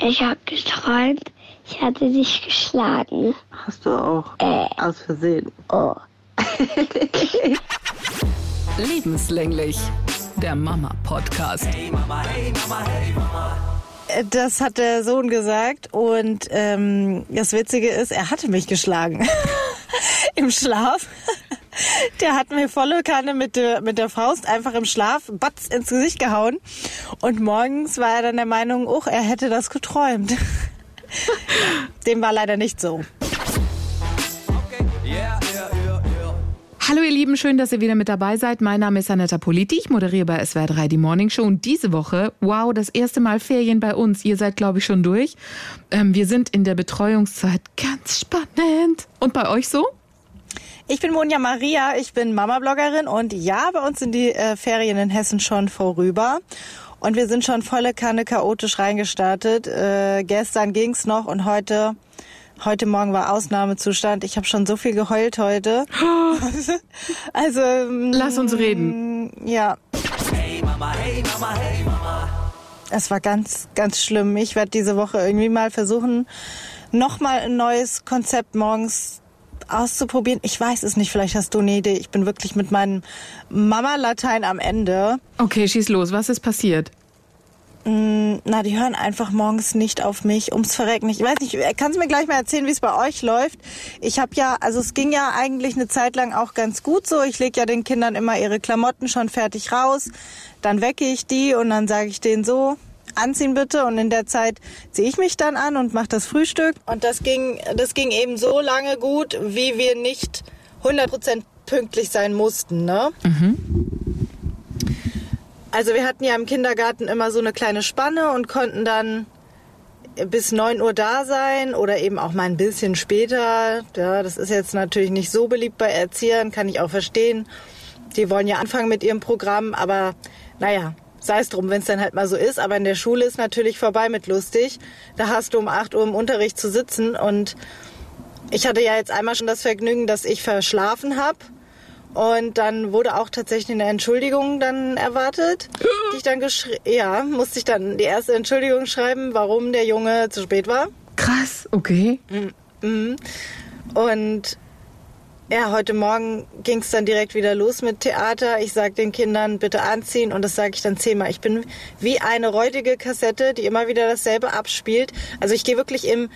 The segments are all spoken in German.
Ich habe geträumt, ich hatte dich geschlagen. Hast du auch? Äh. Aus Versehen. Oh. Lebenslänglich. Der Mama-Podcast. Das hat der Sohn gesagt und ähm, das Witzige ist, er hatte mich geschlagen im Schlaf. Der hat mir volle Kanne mit der, mit der Faust einfach im Schlaf batz ins Gesicht gehauen und morgens war er dann der Meinung, oh, er hätte das geträumt. Dem war leider nicht so. Hallo ihr Lieben, schön, dass ihr wieder mit dabei seid. Mein Name ist Anetta Politi, ich moderiere bei SWR 3 die Morning Show und diese Woche, wow, das erste Mal Ferien bei uns. Ihr seid, glaube ich, schon durch. Ähm, wir sind in der Betreuungszeit ganz spannend. Und bei euch so? Ich bin Monja Maria, ich bin Mama-Bloggerin und ja, bei uns sind die äh, Ferien in Hessen schon vorüber. Und wir sind schon volle Kanne chaotisch reingestartet. Äh, gestern ging's noch und heute, heute Morgen war Ausnahmezustand. Ich habe schon so viel geheult heute. also Lass uns reden. mm, Ja. Es war ganz, ganz schlimm. Ich werde diese Woche irgendwie mal versuchen, nochmal ein neues Konzept morgens auszuprobieren. Ich weiß es nicht, vielleicht hast du eine Idee. Ich bin wirklich mit meinem Mama-Latein am Ende. Okay, schieß los. Was ist passiert? Na, die hören einfach morgens nicht auf mich, ums Verrecken. Ich weiß nicht, kannst du mir gleich mal erzählen, wie es bei euch läuft? Ich habe ja, also es ging ja eigentlich eine Zeit lang auch ganz gut so. Ich lege ja den Kindern immer ihre Klamotten schon fertig raus, dann wecke ich die und dann sage ich denen so, anziehen bitte und in der Zeit ziehe ich mich dann an und mache das Frühstück. Und das ging, das ging eben so lange gut, wie wir nicht 100% pünktlich sein mussten, ne? Also wir hatten ja im Kindergarten immer so eine kleine Spanne und konnten dann bis 9 Uhr da sein oder eben auch mal ein bisschen später. Ja, das ist jetzt natürlich nicht so beliebt bei Erziehern, kann ich auch verstehen. Die wollen ja anfangen mit ihrem Programm, aber naja, sei es drum, wenn es dann halt mal so ist. Aber in der Schule ist natürlich vorbei mit lustig. Da hast du um 8 Uhr im Unterricht zu sitzen und ich hatte ja jetzt einmal schon das Vergnügen, dass ich verschlafen habe. Und dann wurde auch tatsächlich eine Entschuldigung dann erwartet, die ich dann ja, musste ich dann die erste Entschuldigung schreiben, warum der Junge zu spät war. Krass, okay. Und ja, heute Morgen ging es dann direkt wieder los mit Theater. Ich sag den Kindern, bitte anziehen und das sage ich dann zehnmal. Ich bin wie eine räudige Kassette, die immer wieder dasselbe abspielt. Also ich gehe wirklich im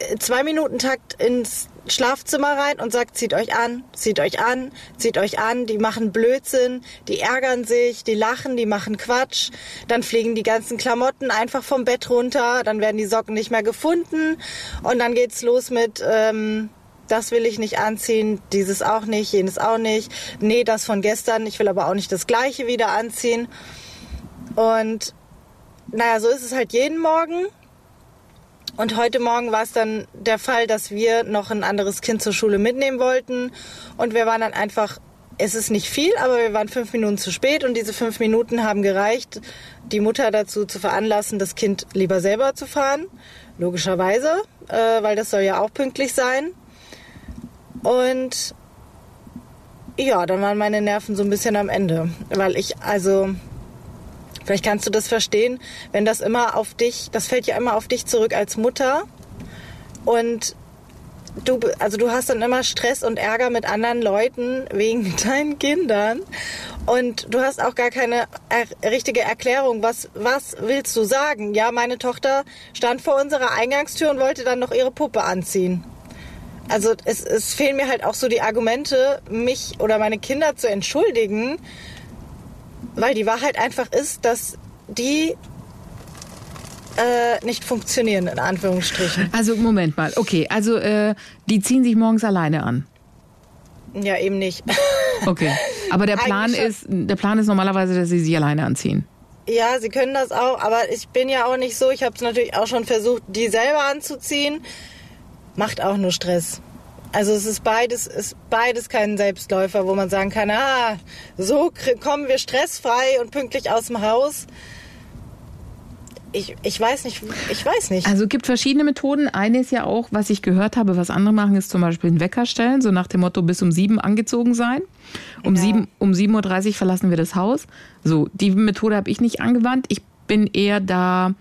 äh, Zwei-Minuten-Takt ins Schlafzimmer rein und sagt, zieht euch an, zieht euch an, zieht euch an. Die machen Blödsinn, die ärgern sich, die lachen, die machen Quatsch. Dann fliegen die ganzen Klamotten einfach vom Bett runter, dann werden die Socken nicht mehr gefunden und dann geht's los mit... Ähm, das will ich nicht anziehen, dieses auch nicht, jenes auch nicht. Nee, das von gestern, ich will aber auch nicht das gleiche wieder anziehen. Und naja, so ist es halt jeden Morgen. Und heute Morgen war es dann der Fall, dass wir noch ein anderes Kind zur Schule mitnehmen wollten. Und wir waren dann einfach, es ist nicht viel, aber wir waren fünf Minuten zu spät. Und diese fünf Minuten haben gereicht, die Mutter dazu zu veranlassen, das Kind lieber selber zu fahren. Logischerweise, äh, weil das soll ja auch pünktlich sein. Und ja, dann waren meine Nerven so ein bisschen am Ende. Weil ich, also, vielleicht kannst du das verstehen, wenn das immer auf dich, das fällt ja immer auf dich zurück als Mutter. Und du, also du hast dann immer Stress und Ärger mit anderen Leuten wegen deinen Kindern. Und du hast auch gar keine er richtige Erklärung. Was, was willst du sagen? Ja, meine Tochter stand vor unserer Eingangstür und wollte dann noch ihre Puppe anziehen. Also es, es fehlen mir halt auch so die Argumente, mich oder meine Kinder zu entschuldigen, weil die Wahrheit einfach ist, dass die äh, nicht funktionieren, in Anführungsstrichen. Also Moment mal. Okay, also äh, die ziehen sich morgens alleine an. Ja, eben nicht. Okay. Aber der Plan ist, der Plan ist normalerweise, dass sie sich alleine anziehen. Ja, sie können das auch, aber ich bin ja auch nicht so. Ich habe es natürlich auch schon versucht, die selber anzuziehen. Macht auch nur Stress. Also es ist beides, ist beides kein Selbstläufer, wo man sagen kann, ah, so kommen wir stressfrei und pünktlich aus dem Haus. Ich, ich weiß nicht, ich weiß nicht. Also es gibt verschiedene Methoden. Eine ist ja auch, was ich gehört habe, was andere machen, ist zum Beispiel einen Wecker stellen, so nach dem Motto bis um sieben angezogen sein. Um, Ja. sieben, um 7.30 Uhr verlassen wir das Haus. So, die Methode habe ich nicht angewandt. Ich bin eher da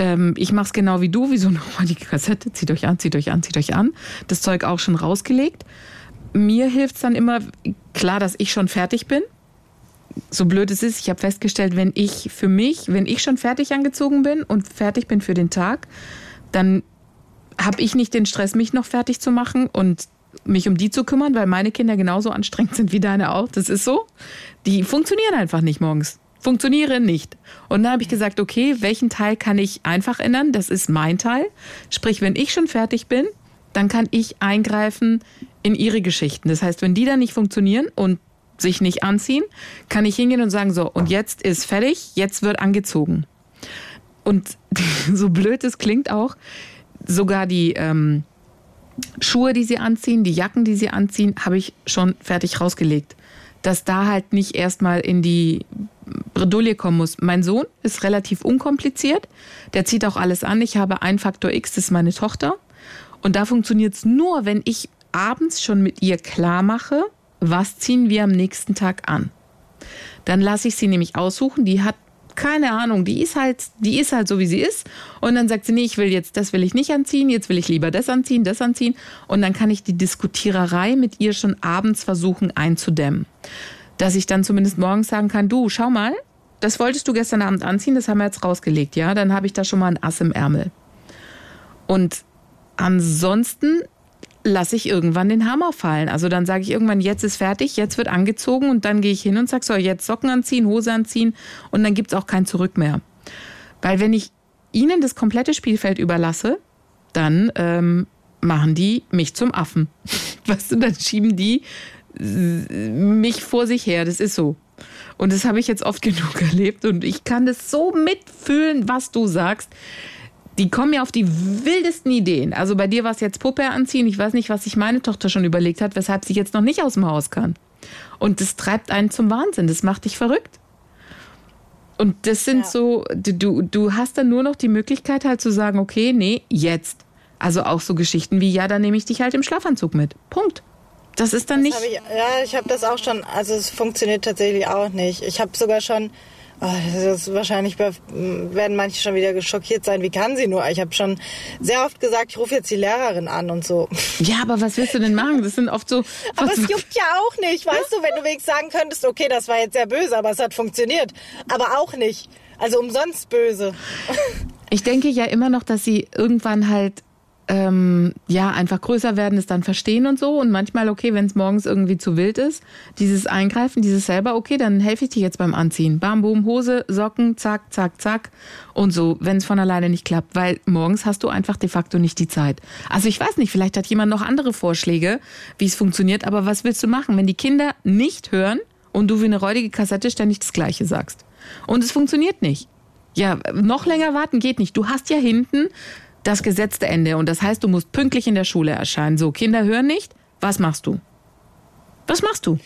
ähm, ich mache es genau wie du, wie so nochmal die Kassette, zieht euch an, zieht euch an, zieht euch an. Das Zeug auch schon rausgelegt. Mir hilft es dann immer, klar, dass ich schon fertig bin. So blöd es ist, ich habe festgestellt, wenn ich für mich, wenn ich schon fertig angezogen bin und fertig bin für den Tag, dann habe ich nicht den Stress, mich noch fertig zu machen und mich um die zu kümmern, weil meine Kinder genauso anstrengend sind wie deine auch. Das ist so. Die funktionieren einfach nicht morgens. Funktionieren nicht. Und dann habe ich gesagt, okay, welchen Teil kann ich einfach ändern? Das ist mein Teil. Sprich, wenn ich schon fertig bin, dann kann ich eingreifen in ihre Geschichten. Das heißt, wenn die dann nicht funktionieren und sich nicht anziehen, kann ich hingehen und sagen, so, und jetzt ist fertig, jetzt wird angezogen. Und so blöd es klingt auch, sogar die ähm, Schuhe, die sie anziehen, die Jacken, die sie anziehen, habe ich schon fertig rausgelegt. Dass da halt nicht erstmal in die Bredouille kommen muss. Mein Sohn ist relativ unkompliziert. Der zieht auch alles an. Ich habe ein Faktor X, das ist meine Tochter. Und da funktioniert es nur, wenn ich abends schon mit ihr klar mache, was ziehen wir am nächsten Tag an. Dann lasse ich sie nämlich aussuchen. Die hat keine Ahnung, die ist halt, die ist halt so, wie sie ist. Und dann sagt sie, nee, ich will jetzt, das will ich nicht anziehen, jetzt will ich lieber das anziehen, das anziehen. Und dann kann ich die Diskutiererei mit ihr schon abends versuchen einzudämmen. Dass ich dann zumindest morgens sagen kann, du, schau mal, das wolltest du gestern Abend anziehen, das haben wir jetzt rausgelegt, ja? Dann habe ich da schon mal ein Ass im Ärmel. Und ansonsten lasse ich irgendwann den Hammer fallen. Also dann sage ich irgendwann, jetzt ist fertig, jetzt wird angezogen und dann gehe ich hin und sage so, jetzt Socken anziehen, Hose anziehen und dann gibt es auch kein Zurück mehr. Weil wenn ich ihnen das komplette Spielfeld überlasse, dann ähm, machen die mich zum Affen. Weißt du, dann schieben die mich vor sich her. Das ist so. Und das habe ich jetzt oft genug erlebt und ich kann das so mitfühlen, was du sagst die kommen ja auf die wildesten Ideen. Also bei dir war es jetzt Puppe anziehen. Ich weiß nicht, was sich meine Tochter schon überlegt hat, weshalb sie jetzt noch nicht aus dem Haus kann. Und das treibt einen zum Wahnsinn. Das macht dich verrückt. Und das sind ja. so, du, du hast dann nur noch die Möglichkeit halt zu sagen, okay, nee, jetzt. Also auch so Geschichten wie, ja, dann nehme ich dich halt im Schlafanzug mit. Punkt. Das ist dann das nicht. Ich, ja, ich habe das auch schon, also es funktioniert tatsächlich auch nicht. Ich habe sogar schon das ist wahrscheinlich werden manche schon wieder geschockiert sein. Wie kann sie nur? Ich habe schon sehr oft gesagt, ich rufe jetzt die Lehrerin an und so. Ja, aber was willst du denn machen? Das sind oft so. Aber es juckt ja auch nicht, weißt du, wenn du wenigstens sagen könntest, okay, das war jetzt sehr böse, aber es hat funktioniert. Aber auch nicht. Also umsonst böse. Ich denke ja immer noch, dass sie irgendwann halt ähm, ja, einfach größer werden, es dann verstehen und so. Und manchmal, okay, wenn es morgens irgendwie zu wild ist, dieses Eingreifen, dieses selber, okay, dann helfe ich dir jetzt beim Anziehen. Bam, boom, Hose, Socken, zack, zack, zack. Und so, wenn es von alleine nicht klappt, weil morgens hast du einfach de facto nicht die Zeit. Also ich weiß nicht, vielleicht hat jemand noch andere Vorschläge, wie es funktioniert, aber was willst du machen, wenn die Kinder nicht hören und du wie eine räudige Kassette ständig das Gleiche sagst? Und es funktioniert nicht. Ja, noch länger warten geht nicht. Du hast ja hinten das gesetzte Ende. Und das heißt, du musst pünktlich in der Schule erscheinen. So, Kinder hören nicht. Was machst du? Was machst du?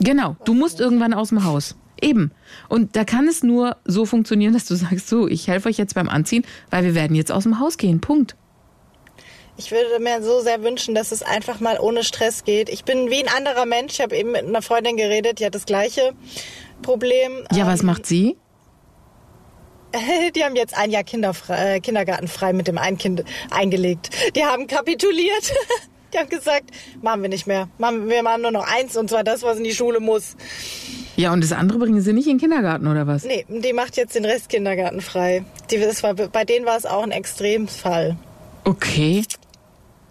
Genau, du musst irgendwann aus dem Haus. Eben. Und da kann es nur so funktionieren, dass du sagst, so, ich helfe euch jetzt beim Anziehen, weil wir werden jetzt aus dem Haus gehen. Punkt. Ich würde mir so sehr wünschen, dass es einfach mal ohne Stress geht. Ich bin wie ein anderer Mensch. Ich habe eben mit einer Freundin geredet, die hat das gleiche Problem. Ja, was ähm, macht sie? Die haben jetzt ein Jahr Kinderfrei, äh, Kindergarten frei mit dem einen Kind eingelegt. Die haben kapituliert. Die haben gesagt, machen wir nicht mehr. Wir machen nur noch eins und zwar das, was in die Schule muss. Ja, und das andere bringen sie nicht in den Kindergarten oder was? Nee, die macht jetzt den Rest Kindergarten frei. Die, das war, bei denen war es auch ein Extremfall. Okay.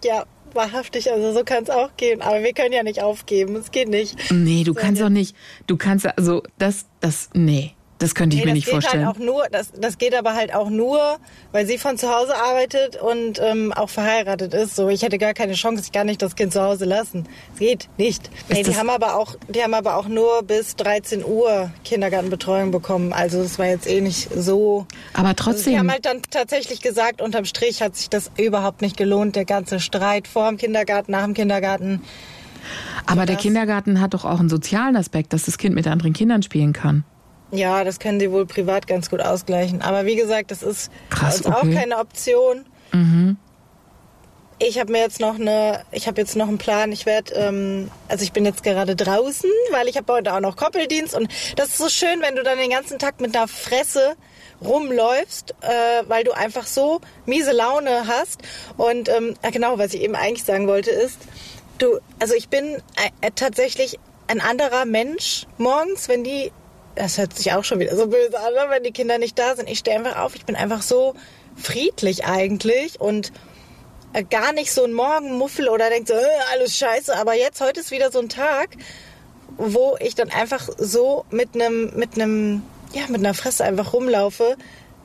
Ja, wahrhaftig, also so kann es auch gehen. Aber wir können ja nicht aufgeben, es geht nicht. Nee, du so kannst auch nicht, du kannst, also das, das, nee. Das könnte ich nee, mir nicht halt vorstellen. Halt auch nur, das, das geht aber halt auch nur, weil sie von zu Hause arbeitet und ähm, auch verheiratet ist. So, ich hätte gar keine Chance, ich kann nicht das Kind zu Hause lassen. Es geht nicht. Nee, die haben aber auch, die haben aber auch nur bis 13 Uhr Kindergartenbetreuung bekommen. Also es war jetzt eh nicht so. Aber trotzdem. Also sie haben halt dann tatsächlich gesagt, unterm Strich hat sich das überhaupt nicht gelohnt, der ganze Streit vor dem Kindergarten, nach dem Kindergarten. Aber der Kindergarten hat doch auch einen sozialen Aspekt, dass das Kind mit anderen Kindern spielen kann. Ja, das können sie wohl privat ganz gut ausgleichen. Aber wie gesagt, das ist Krass, uns okay. auch keine Option. Mhm. Ich habe mir jetzt noch eine, ich habe jetzt noch einen Plan. Ich werde, ähm, also ich bin jetzt gerade draußen, weil ich habe heute auch noch Koppeldienst und das ist so schön, wenn du dann den ganzen Tag mit einer Fresse rumläufst, äh, weil du einfach so miese Laune hast. Und ähm, genau, was ich eben eigentlich sagen wollte, ist, du, also ich bin äh, tatsächlich ein anderer Mensch morgens, wenn die, das hört sich auch schon wieder so böse an, ne, wenn die Kinder nicht da sind. Ich stehe einfach auf, ich bin einfach so friedlich eigentlich und äh, gar nicht so ein Morgenmuffel oder denkt so, äh, alles scheiße. Aber jetzt, heute ist wieder so ein Tag, wo ich dann einfach so mit einem, mit einem, ja, mit einer Fresse einfach rumlaufe,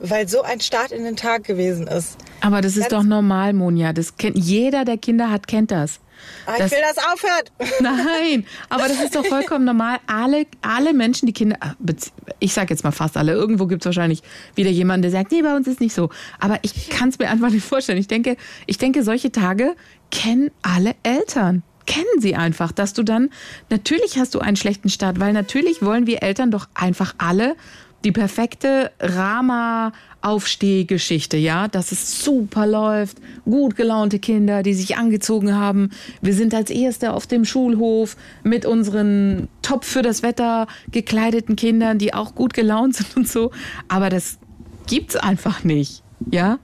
weil so ein Start in den Tag gewesen ist. Aber das ist Ganz- doch normal, Monja. Das kennt jeder, der Kinder hat, kennt das. Ah, ich will, das aufhört. Nein, aber das ist doch vollkommen normal. Alle, alle Menschen, die Kinder, bezieh- ich sage jetzt mal fast alle, irgendwo gibt es wahrscheinlich wieder jemanden, der sagt, nee, bei uns ist nicht so. Aber ich kann es mir einfach nicht vorstellen. Ich denke, ich denke, solche Tage kennen alle Eltern. Kennen sie einfach, dass du dann, natürlich hast du einen schlechten Start, weil natürlich wollen wir Eltern doch einfach alle die perfekte Rama-Aufstehgeschichte, ja, dass es super läuft, gut gelaunte Kinder, die sich angezogen haben. Wir sind als Erste auf dem Schulhof mit unseren top für das Wetter gekleideten Kindern, die auch gut gelaunt sind und so. Aber das gibt's einfach nicht, ja.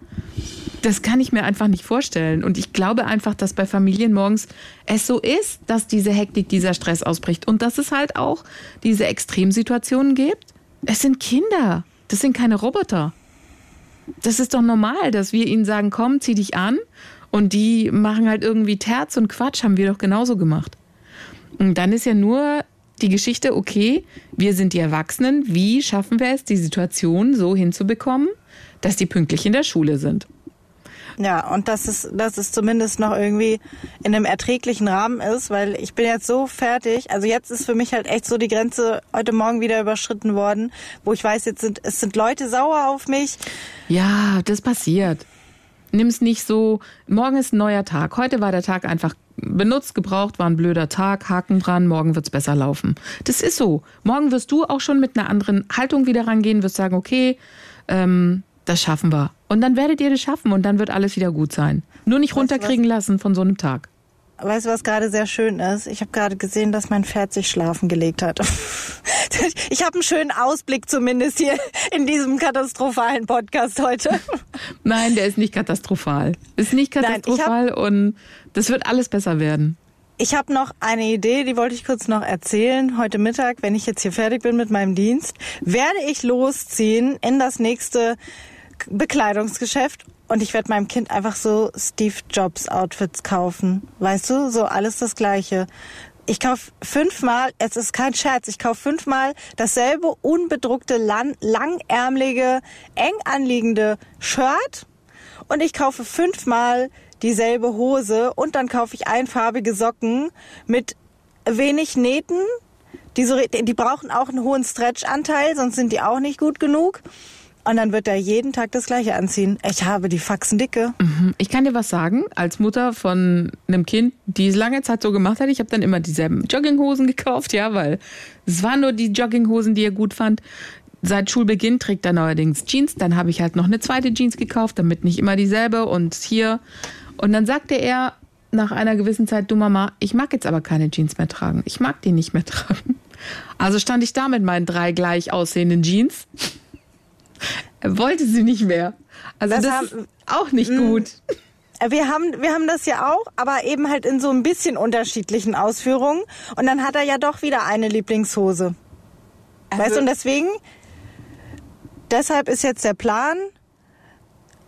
Das kann ich mir einfach nicht vorstellen. Und ich glaube einfach, dass bei Familien morgens es so ist, dass diese Hektik, dieser Stress ausbricht. Und dass es halt auch diese Extremsituationen gibt. Es sind Kinder. Das sind keine Roboter. Das ist doch normal, dass wir ihnen sagen, komm, zieh dich an. Und die machen halt irgendwie Terz und Quatsch, haben wir doch genauso gemacht. Und dann ist ja nur die Geschichte, okay, wir sind die Erwachsenen, wie schaffen wir es, die Situation so hinzubekommen, dass die pünktlich in der Schule sind? Ja, und dass es, dass es zumindest noch irgendwie in einem erträglichen Rahmen ist, weil ich bin jetzt so fertig. Also jetzt ist für mich halt echt so die Grenze heute Morgen wieder überschritten worden, wo ich weiß, jetzt sind, es sind Leute sauer auf mich. Ja, das passiert. Nimm's nicht so, morgen ist ein neuer Tag. Heute war der Tag einfach benutzt, gebraucht, war ein blöder Tag, Haken dran, morgen wird's besser laufen. Das ist so. Morgen wirst du auch schon mit einer anderen Haltung wieder rangehen, wirst sagen, okay, ähm, das schaffen wir. Und dann werdet ihr das schaffen und dann wird alles wieder gut sein. Nur nicht runterkriegen lassen von so einem Tag. Weißt du, was gerade sehr schön ist? Ich habe gerade gesehen, dass mein Pferd sich schlafen gelegt hat. Ich habe einen schönen Ausblick zumindest hier in diesem katastrophalen Podcast heute. Nein, der ist nicht katastrophal. Ist nicht Nein, ich hab- katastrophal und das wird alles besser werden. Ich habe noch eine Idee, die wollte ich kurz noch erzählen. Heute Mittag, wenn ich jetzt hier fertig bin mit meinem Dienst, werde ich losziehen in das nächste Bekleidungsgeschäft und ich werde meinem Kind einfach so Steve Jobs Outfits kaufen. Weißt du, so alles das gleiche. Ich kaufe fünfmal, es ist kein Scherz, ich kaufe fünfmal dasselbe unbedruckte, lan- langärmelige, eng anliegende Shirt und ich kaufe fünfmal dieselbe Hose und dann kaufe ich einfarbige Socken mit wenig Nähten. Die, so, die brauchen auch einen hohen Stretch-Anteil, sonst sind die auch nicht gut genug. Und dann wird er jeden Tag das gleiche anziehen. Ich habe die Faxen dicke. Ich kann dir was sagen, als Mutter von einem Kind, die es lange Zeit so gemacht hat, ich habe dann immer dieselben Jogginghosen gekauft, ja, weil es waren nur die Jogginghosen, die er gut fand. Seit Schulbeginn trägt er neuerdings Jeans, dann habe ich halt noch eine zweite Jeans gekauft, damit nicht immer dieselbe und hier. Und dann sagte er nach einer gewissen Zeit, du Mama, ich mag jetzt aber keine Jeans mehr tragen. Ich mag die nicht mehr tragen. Also stand ich da mit meinen drei gleich aussehenden Jeans. Er wollte sie nicht mehr. Also Das das, haben- ist auch nicht gut. Wir haben, wir haben das ja auch, aber eben halt in so ein bisschen unterschiedlichen Ausführungen. Und dann hat er ja doch wieder eine Lieblingshose. weißt du, und deswegen, deshalb ist jetzt der Plan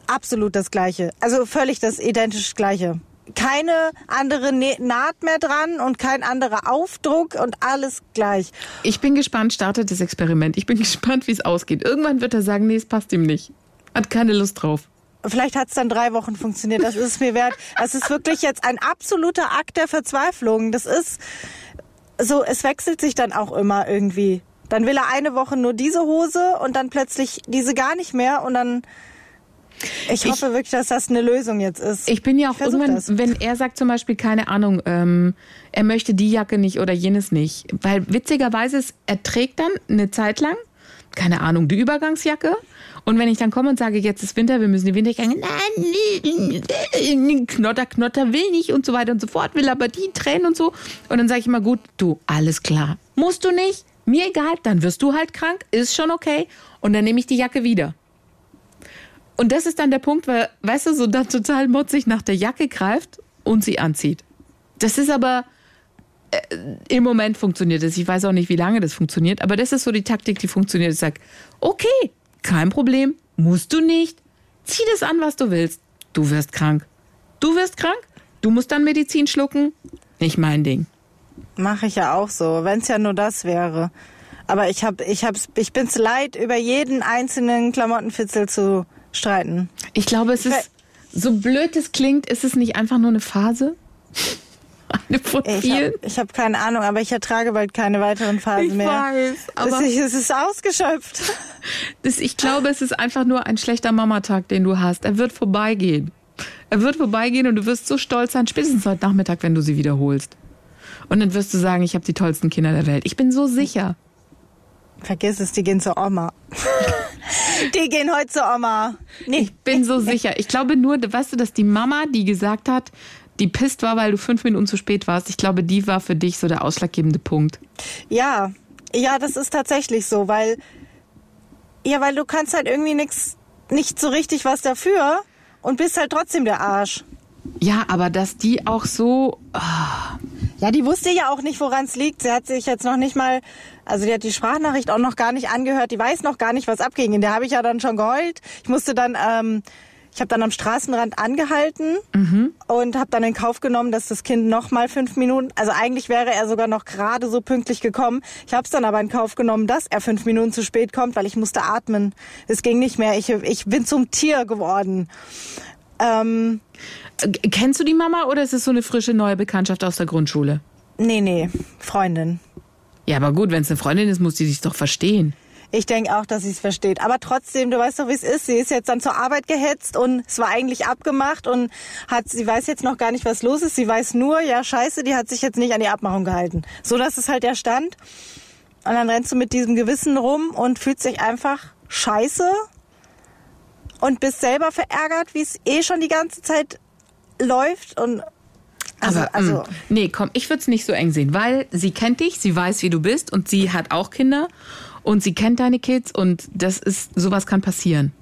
absolut das gleiche. Also völlig das identisch gleiche. Keine andere Naht mehr dran und kein anderer Aufdruck und alles gleich. Ich bin gespannt, startet das Experiment. Ich bin gespannt, wie es ausgeht. Irgendwann wird er sagen, nee, es passt ihm nicht. Hat keine Lust drauf. Vielleicht hat es dann drei Wochen funktioniert. Das ist es mir wert. Das ist wirklich jetzt ein absoluter Akt der Verzweiflung. Das ist so, es wechselt sich dann auch immer irgendwie. Dann will er eine Woche nur diese Hose und dann plötzlich diese gar nicht mehr und dann. Ich hoffe wirklich, dass das eine Lösung jetzt ist. Ich bin ja auch Ich irgendwann, das. wenn er sagt zum Beispiel, keine Ahnung, ähm, er möchte die Jacke nicht oder jenes nicht. Weil witzigerweise ist, er trägt dann eine Zeit lang, keine Ahnung, die Übergangsjacke. Und wenn ich dann komme und sage, jetzt ist Winter, wir müssen die Winterjacke, nein, Knotter, Knotter will nicht und so weiter und so fort, will aber die Tränen und so. Und dann sage ich immer, gut, du, alles klar. Musst du nicht, mir egal, dann wirst du halt krank, ist schon okay. Und dann nehme ich die Jacke wieder. Und das ist dann der Punkt, weil, weißt du, so dann total mutzig nach der Jacke greift und sie anzieht. Das ist aber, äh, im Moment funktioniert es. Ich weiß auch nicht, wie lange das funktioniert, aber das ist so die Taktik, die funktioniert. Ich sage, okay, kein Problem, musst du nicht. Zieh das an, was du willst. Du wirst krank. Du wirst krank, du musst dann Medizin schlucken. Nicht mein Ding. Mache ich ja auch so, wenn es ja nur das wäre. Aber ich hab, ich hab's, ich leid, über jeden einzelnen Klamottenfitzel zu streiten. Ich glaube, es ist, so blöd es klingt, ist es nicht einfach nur eine Phase? Eine von Ich habe hab keine Ahnung, aber ich ertrage bald keine weiteren Phasen Ich mehr. weiß, aber- es, ist, es ist ausgeschöpft. Das, ich glaube, es ist einfach nur ein schlechter Mamatag, den du hast. Er wird vorbeigehen. Er wird vorbeigehen und du wirst so stolz sein, spätestens heute Nachmittag, wenn du sie wiederholst. Und dann wirst du sagen, ich habe die tollsten Kinder der Welt. Ich bin so sicher. Vergiss es, die gehen zur Oma. die gehen heute zur Oma. Nee, Ich bin so sicher. Ich glaube nur, weißt du, dass die Mama, die gesagt hat, die pisst war, weil du fünf Minuten zu spät warst, ich glaube, die war für dich so der ausschlaggebende Punkt. Ja, ja, das ist tatsächlich so, weil ja, weil du kannst halt irgendwie nix, nicht so richtig was dafür und bist halt trotzdem der Arsch. Ja, aber dass die auch so, Ja, die wusste ja auch nicht, woran es liegt. Sie hat sich jetzt noch nicht mal, also die hat die Sprachnachricht auch noch gar nicht angehört. Die weiß noch gar nicht, was abging. In der habe ich ja dann schon geheult. Ich musste dann, ähm, ich habe dann am Straßenrand angehalten und habe dann in Kauf genommen, dass das Kind noch mal fünf Minuten, also eigentlich wäre er sogar noch gerade so pünktlich gekommen. Ich habe es dann aber in Kauf genommen, dass er fünf Minuten zu spät kommt, weil ich musste atmen. Es ging nicht mehr. Ich, ich bin zum Tier geworden. Ähm, äh, kennst du die Mama oder ist es so eine frische neue Bekanntschaft aus der Grundschule? nee, nee, Freundin. Ja, aber gut, wenn es eine Freundin ist, muss die sich doch verstehen. Ich denke auch, dass sie es versteht. Aber trotzdem, du weißt doch, wie es ist. Sie ist jetzt dann zur Arbeit gehetzt und es war eigentlich abgemacht und hat, sie weiß jetzt noch gar nicht, was los ist. Sie weiß nur, ja, scheiße, die hat sich jetzt nicht an die Abmachung gehalten. So, das ist halt der Stand. Und dann rennst du mit diesem Gewissen rum und fühlst dich einfach scheiße und bist selber verärgert, wie es eh schon die ganze Zeit läuft und also, aber, also mh, nee, komm, ich würde es nicht so eng sehen, weil sie kennt dich, sie weiß, wie du bist und sie hat auch Kinder und sie kennt deine Kids und das ist, sowas kann passieren.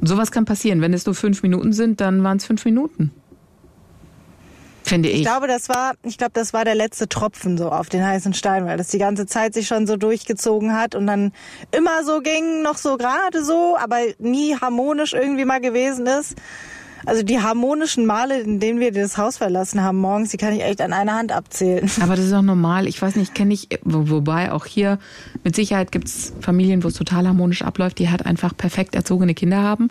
Sowas kann passieren. Wenn es nur fünf Minuten sind, dann waren es fünf Minuten. Finde ich. Ich glaube, das war, ich glaube, das war der letzte Tropfen so auf den heißen Stein, weil das die ganze Zeit sich schon so durchgezogen hat und dann immer so ging, noch so gerade so, aber nie harmonisch irgendwie mal gewesen ist. Also die harmonischen Male, in denen wir das Haus verlassen haben morgens, die kann ich echt an einer Hand abzählen. Aber das ist auch normal. Ich weiß nicht, kenne ich, wo, wobei auch hier mit Sicherheit gibt es Familien, wo es total harmonisch abläuft, die halt einfach perfekt erzogene Kinder haben.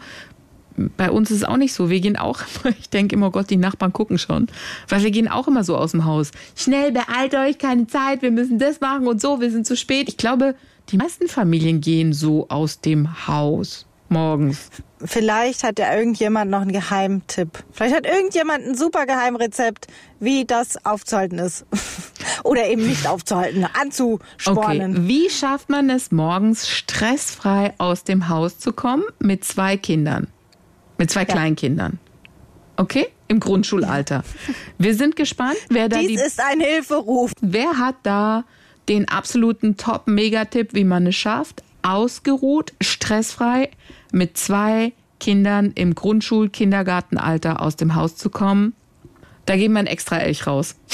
Bei uns ist es auch nicht so. Wir gehen auch ich denke immer, oh Gott, die Nachbarn gucken schon. Weil wir gehen auch immer so aus dem Haus. Schnell, beeilt euch, keine Zeit, wir müssen das machen und so, wir sind zu spät. Ich glaube, die meisten Familien gehen so aus dem Haus morgens. Vielleicht hat ja irgendjemand noch einen Geheimtipp. Vielleicht hat irgendjemand ein super Geheimrezept, wie das aufzuhalten ist. Oder eben nicht aufzuhalten, anzuspornen. Okay, wie schafft man es morgens stressfrei aus dem Haus zu kommen mit zwei Kindern? Mit zwei Kleinkindern. Okay? Im Grundschulalter. Wir sind gespannt, wer da Dies die, ist ein Hilferuf. wer hat da den absoluten Top-Megatipp, wie man es schafft, ausgeruht, stressfrei mit zwei Kindern im Grundschul-Kindergartenalter aus dem Haus zu kommen. Da geben wir ein extra Elch raus.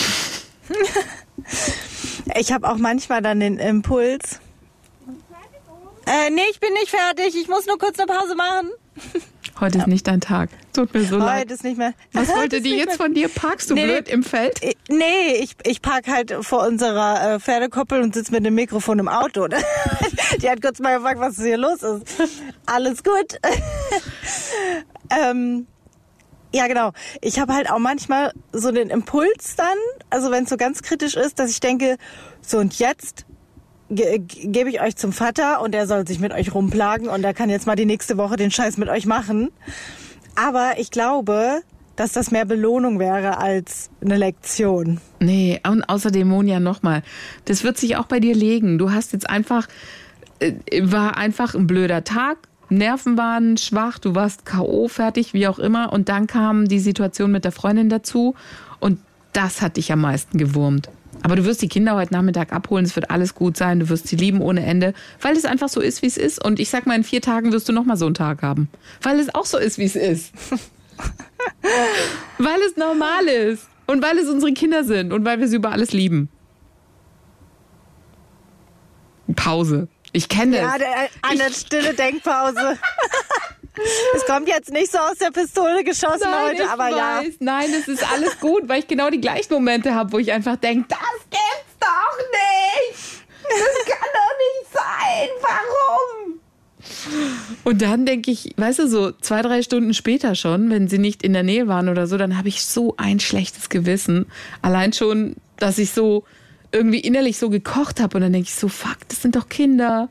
Ich habe auch manchmal dann den Impuls. Äh, nee, ich bin nicht fertig. Ich muss nur kurz eine Pause machen. Heute ist nicht dein Tag. Tut mir so leid. Heute ist nicht mehr. Was Heute wollte die jetzt von dir? Parkst du Nee, blöd im Feld? Nee, ich, ich park halt vor unserer äh, Pferdekoppel und sitze mit dem Mikrofon im Auto. Die hat kurz mal gefragt, was hier los ist. Alles gut. ähm, ja, genau. Ich habe halt auch manchmal so den Impuls dann, also wenn es so ganz kritisch ist, dass ich denke, so und jetzt ge ge- gebe ich euch zum Vater und er soll sich mit euch rumplagen und er kann jetzt mal die nächste Woche den Scheiß mit euch machen. Aber ich glaube, dass das mehr Belohnung wäre als eine Lektion. Nee, und außerdem, Monja, nochmal. Das wird sich auch bei dir legen. Du hast jetzt einfach, äh, war einfach ein blöder Tag. Nerven waren schwach, du warst K.O. fertig, wie auch immer. Und dann kam die Situation mit der Freundin dazu. Und das hat dich am meisten gewurmt. Aber du wirst die Kinder heute Nachmittag abholen, es wird alles gut sein, du wirst sie lieben ohne Ende, weil es einfach so ist, wie es ist. Und ich sag mal, in vier Tagen wirst du nochmal so einen Tag haben. Weil es auch so ist, wie es ist. weil es normal ist. Und weil es unsere Kinder sind und weil wir sie über alles lieben. Pause. Ich kenne Ja, es. der, eine stille Denkpause. Es kommt jetzt nicht so aus der Pistole geschossen Nein, heute, aber ja. weiß. Nein, es ist alles gut, weil ich genau die gleichen Momente habe, wo ich einfach denke, das gibt's doch nicht. Das kann doch nicht sein. Warum? Und dann denke ich, weißt du, so zwei, drei Stunden später schon, wenn sie nicht in der Nähe waren oder so, dann habe ich so ein schlechtes Gewissen. Allein schon, dass ich so irgendwie innerlich so gekocht habe und dann denke ich so, fuck, das sind doch Kinder.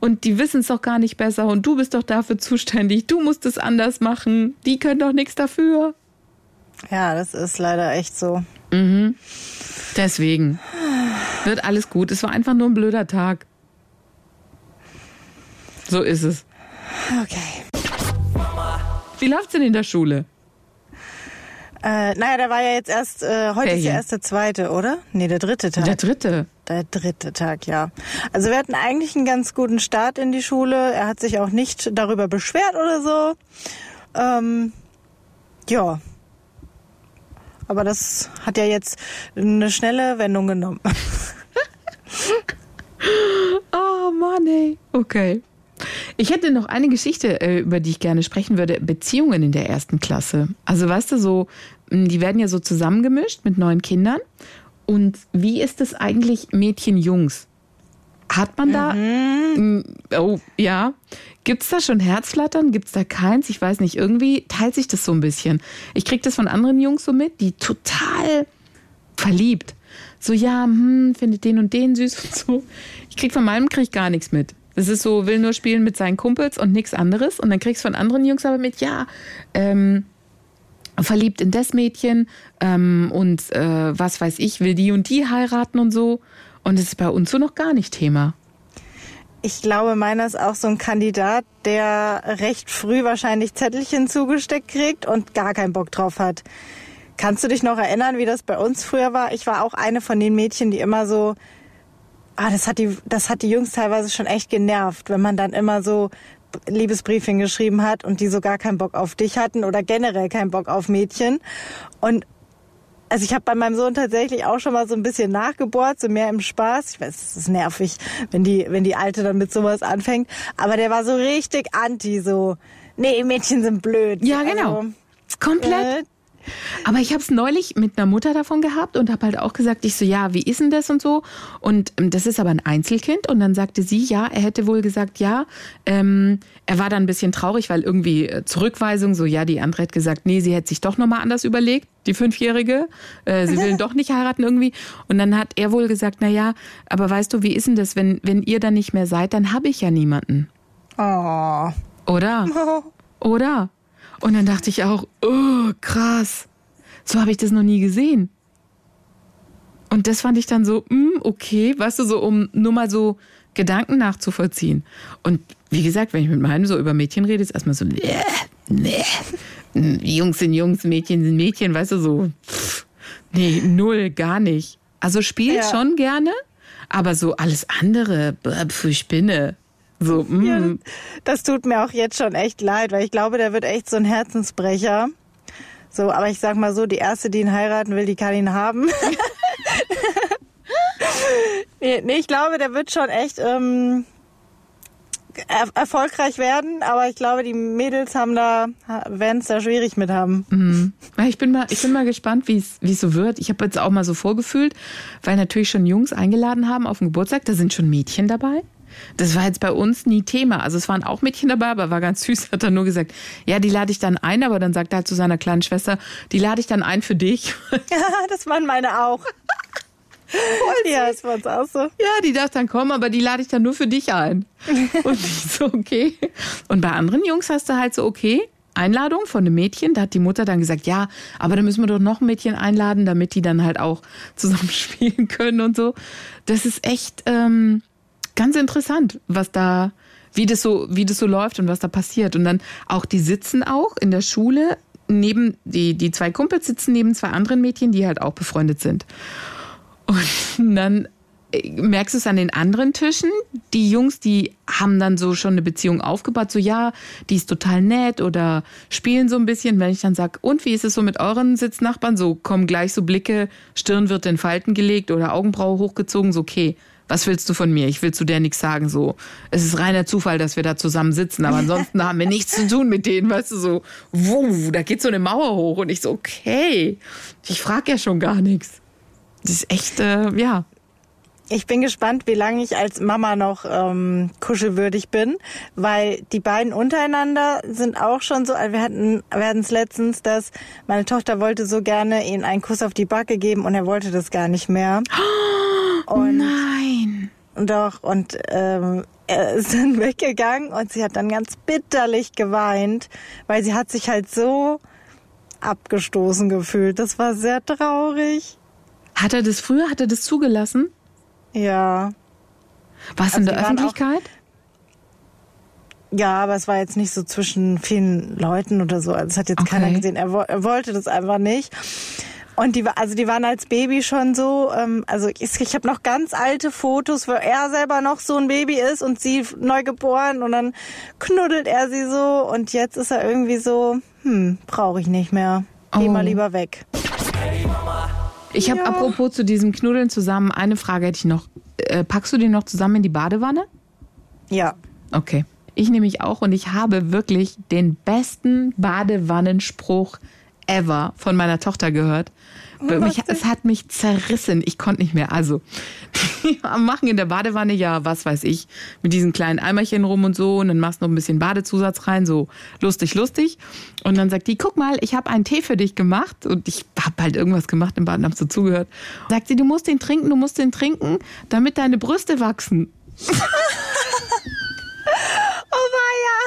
Und die wissen es doch gar nicht besser und du bist doch dafür zuständig. Du musst es anders machen. Die können doch nichts dafür. Ja, das ist leider echt so. Deswegen wird alles gut. Es war einfach nur ein blöder Tag. So ist es. Okay. Wie läuft's denn in der Schule? Äh, naja, der war ja jetzt erst, äh, heute ist Ferien. ja erst der zweite, oder? Nee, der dritte Tag. Der dritte. Der dritte Tag, ja. Also wir hatten eigentlich einen ganz guten Start in die Schule. Er hat sich auch nicht darüber beschwert oder so. Ähm, ja. Aber das hat ja jetzt eine schnelle Wendung genommen. Oh Mann, ey. Okay. Ich hätte noch eine Geschichte, äh, über die ich gerne sprechen würde. Beziehungen in der ersten Klasse. Also weißt du, so, die werden ja so zusammengemischt mit neuen Kindern. Und wie ist es eigentlich Mädchen-Jungs? Hat man da, mh, oh ja, gibt's da schon Herzflattern? Gibt's da keins? Ich weiß nicht, irgendwie teilt sich das so ein bisschen. Ich krieg das von anderen Jungs so mit, die total verliebt. So, ja, hm, findet den und den süß und so. Ich krieg von meinem krieg gar nichts mit. Das ist so, will nur spielen mit seinen Kumpels und nichts anderes. Und dann kriegst du von anderen Jungs aber mit, ja, ähm, verliebt in das Mädchen ähm, und äh, was weiß ich, will die und die heiraten und so. Und das ist bei uns so noch gar nicht Thema. Ich glaube, meiner ist auch so ein Kandidat, der recht früh wahrscheinlich Zettelchen zugesteckt kriegt und gar keinen Bock drauf hat. Kannst du dich noch erinnern, wie das bei uns früher war? Ich war auch eine von den Mädchen, die immer so, ah, das hat die, das hat die Jungs teilweise schon echt genervt, wenn man dann immer so Liebesbriefchen geschrieben hat und die so gar keinen Bock auf dich hatten oder generell keinen Bock auf Mädchen. Und also ich habe bei meinem Sohn tatsächlich auch schon mal so ein bisschen nachgebohrt, so mehr im Spaß. Ich weiß, es ist nervig, wenn die, wenn die Alte dann mit sowas anfängt. Aber der war so richtig anti, so, nee, Mädchen sind blöd. Ja, genau. Also, Komplett. äh, Aber ich habe es neulich mit einer Mutter davon gehabt und habe halt auch gesagt, ich so, ja, wie ist denn das und so? Und ähm, das ist aber ein Einzelkind. Und dann sagte sie, ja, er hätte wohl gesagt, ja. Ähm, er war dann ein bisschen traurig, weil irgendwie äh, Zurückweisung, so, ja, die andere hat gesagt, nee, sie hätte sich doch nochmal anders überlegt, die Fünfjährige. Äh, sie will doch nicht heiraten irgendwie. Und dann hat er wohl gesagt, na ja, aber weißt du, wie ist denn das, wenn, wenn ihr dann nicht mehr seid, dann habe ich ja niemanden. oh. Oder? Oder? Und dann dachte ich auch, oh, krass. So habe ich das noch nie gesehen. Und das fand ich dann so, mm, okay, weißt du, so um nur mal so Gedanken nachzuvollziehen. Und wie gesagt, wenn ich mit meinem so über Mädchen rede, ist erstmal so, nee, nee, Jungs sind Jungs, Mädchen sind Mädchen, weißt du, so, pff, nee, null, gar nicht. Also spielt Ja. schon gerne, aber so alles andere, für Spinne. So, mm. Ja, das, tut mir auch jetzt schon echt leid, weil ich glaube, der wird echt so ein Herzensbrecher. So, aber ich sag mal so, die erste, die ihn heiraten will, die kann ihn haben. nee, nee, ich glaube, der wird schon echt ähm, er erfolgreich werden, aber ich glaube, die Mädels haben da, werden es da schwierig mit haben. Ja, Ich bin mal, ich bin mal gespannt, wie es wie es so wird. Ich habe jetzt auch mal so vorgefühlt, weil natürlich schon Jungs eingeladen haben auf den Geburtstag. Da sind schon Mädchen dabei. Das war jetzt bei uns nie Thema. Also es waren auch Mädchen dabei, aber war ganz süß. Hat er nur gesagt, ja, die lade ich dann ein, aber dann sagt er halt zu seiner kleinen Schwester, die lade ich dann ein für dich. Ja, das waren meine auch. ja, das war uns auch so. Ja, die darf dann kommen, aber die lade ich dann nur für dich ein. Und ich so, okay. Und bei anderen Jungs hast du halt so, okay, Einladung von einem Mädchen. Da hat die Mutter dann gesagt, ja, aber da müssen wir doch noch ein Mädchen einladen, damit die dann halt auch zusammen spielen können und so. Das ist echt ähm, ganz interessant, was da, wie das so, wie das so läuft und was da passiert. Und dann auch, die sitzen auch in der Schule neben, die, die zwei Kumpels sitzen neben zwei anderen Mädchen, die halt auch befreundet sind. Und dann äh, merkst du es an den anderen Tischen. Die Jungs, die haben dann so schon eine Beziehung aufgebaut, so ja, die ist total nett oder spielen so ein bisschen. Wenn ich dann sag, und wie ist es so mit euren Sitznachbarn? So kommen gleich so Blicke, Stirn wird in Falten gelegt oder Augenbraue hochgezogen, so okay. Was willst du von mir? Ich will zu der nichts sagen. So, es ist reiner Zufall, dass wir da zusammen sitzen, aber ansonsten haben wir nichts zu tun mit denen, weißt du, so, wuh, da geht so eine Mauer hoch und ich so, okay, ich frage ja schon gar nichts. Das ist echt, äh, ja, Ich bin gespannt, wie lange ich als Mama noch ähm, kuschelwürdig bin, weil die beiden untereinander sind auch schon so. Wir hatten, wir hatten es letztens, dass meine Tochter wollte so gerne ihm einen Kuss auf die Backe geben und er wollte das gar nicht mehr. Und nein. doch und ähm, er ist dann weggegangen und sie hat dann ganz bitterlich geweint, weil sie hat sich halt so abgestoßen gefühlt. Das war sehr traurig. Hat er das früher, hat er das zugelassen? Ja. Was Also in der waren auch- Öffentlichkeit? Ja, aber es war jetzt nicht so zwischen vielen Leuten oder so. Also es hat jetzt Okay. keiner gesehen. Er, er wollte das einfach nicht. Und die, also die waren als Baby schon so, ähm, also ich, ich habe noch ganz alte Fotos, wo er selber noch so ein Baby ist und sie neu geboren und dann knuddelt er sie so und jetzt ist er irgendwie so, hm, brauche ich nicht mehr. Geh Oh. mal lieber weg. Ich habe Ja. apropos zu diesem Knuddeln zusammen eine Frage hätte ich noch. Äh, packst du den noch zusammen in die Badewanne? Ja. Okay. Ich nämlich auch und ich habe wirklich den besten Badewannenspruch ever von meiner Tochter gehört. Mich, es hat mich zerrissen. Ich konnte nicht mehr. Also, die machen in der Badewanne ja, was weiß ich, mit diesen kleinen Eimerchen rum und so. Und dann machst du noch ein bisschen Badezusatz rein, so lustig, lustig. Und dann sagt die, guck mal, ich habe einen Tee für dich gemacht. Und ich habe halt irgendwas gemacht im Bad und hab so zugehört. Sagt sie, du musst den trinken, du musst den trinken, damit deine Brüste wachsen. Oh weia.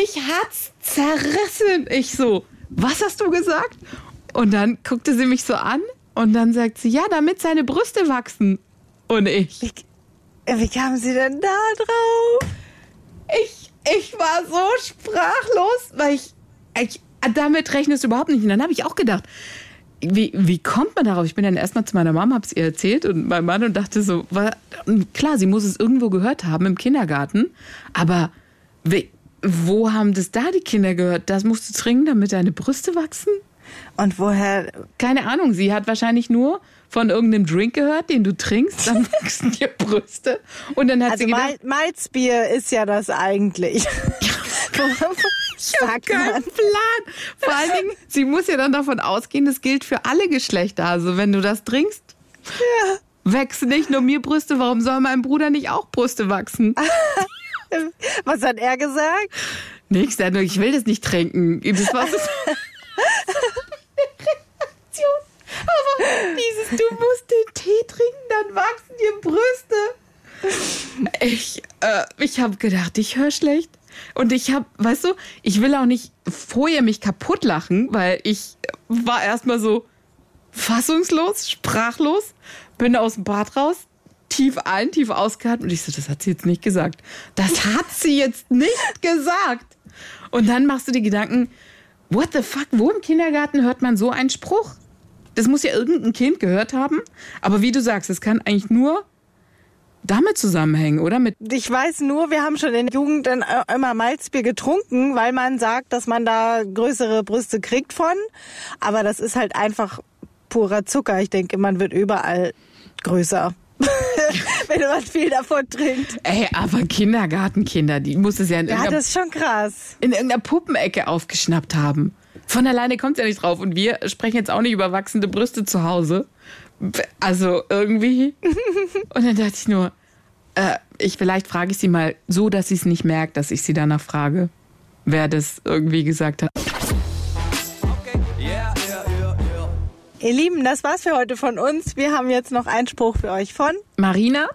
Mich hat's zerrissen. Ich so, was hast du gesagt? Und dann guckte sie mich so an und dann sagt sie, ja, damit seine Brüste wachsen. Und ich, Wie, wie kamen sie denn da drauf? ich, ich war so sprachlos, weil ich, ich damit rechnest du überhaupt nicht. Und dann habe ich auch gedacht, wie, wie kommt man darauf? Ich bin dann erstmal zu meiner Mama, hab's ihr erzählt und meinem Mann und dachte so, wa- und klar, sie muss es irgendwo gehört haben im Kindergarten, aber wie, wo haben das da die Kinder gehört? Das musst du trinken, damit deine Brüste wachsen? Und woher Keine Ahnung, sie hat wahrscheinlich nur von irgendeinem Drink gehört, den du trinkst, dann wachsen dir Brüste. Und dann hat Also sie gedacht, Mal Malzbier ist ja das eigentlich. Sagt kein man. Plan. Vor allen Dingen, sie muss ja dann davon ausgehen, das gilt für alle Geschlechter. Also wenn du das trinkst, wachsen nicht nur mir Brüste, warum soll meinem Bruder nicht auch Brüste wachsen? Was hat er gesagt? Nix, er hat nur, ich will das nicht trinken. Das war so Reaktion. Aber dieses, du musst den Tee trinken, dann wachsen dir Brüste. Ich, äh, ich habe gedacht, ich höre schlecht. Und ich habe, weißt du, ich will auch nicht vorher mich kaputt lachen, weil ich war erstmal so fassungslos, sprachlos, bin aus dem Bad raus, tief ein, tief ausgeatmet und ich so, das hat sie jetzt nicht gesagt. Das hat sie jetzt nicht gesagt. Und dann machst du die Gedanken, what the fuck, wo im Kindergarten hört man so einen Spruch? Das muss ja irgendein Kind gehört haben. Aber wie du sagst, es kann eigentlich nur damit zusammenhängen, oder? Mit Ich weiß nur, wir haben schon in der Jugend äh, immer Malzbier getrunken, weil man sagt, dass man da größere Brüste kriegt von. Aber das ist halt einfach purer Zucker. Ich denke, man wird überall größer. Wenn man viel davon trinkt. Ey, aber Kindergartenkinder, die muss es ja in, Ja, irgendeiner, das ist schon krass. in irgendeiner Puppenecke aufgeschnappt haben. Von alleine kommt es ja nicht drauf. Und wir sprechen jetzt auch nicht über wachsende Brüste zu Hause. Also irgendwie. Und dann dachte ich nur, äh, ich vielleicht frage ich sie mal so, dass sie es nicht merkt, dass ich sie danach frage, wer das irgendwie gesagt hat. Ihr Lieben, das war's für heute von uns. Wir haben jetzt noch einen Spruch für euch von. Marina,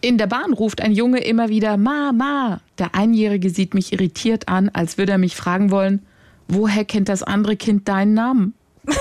in der Bahn ruft ein Junge immer wieder Mama. Der Einjährige sieht mich irritiert an, als würde er mich fragen wollen, woher kennt das andere Kind deinen Namen?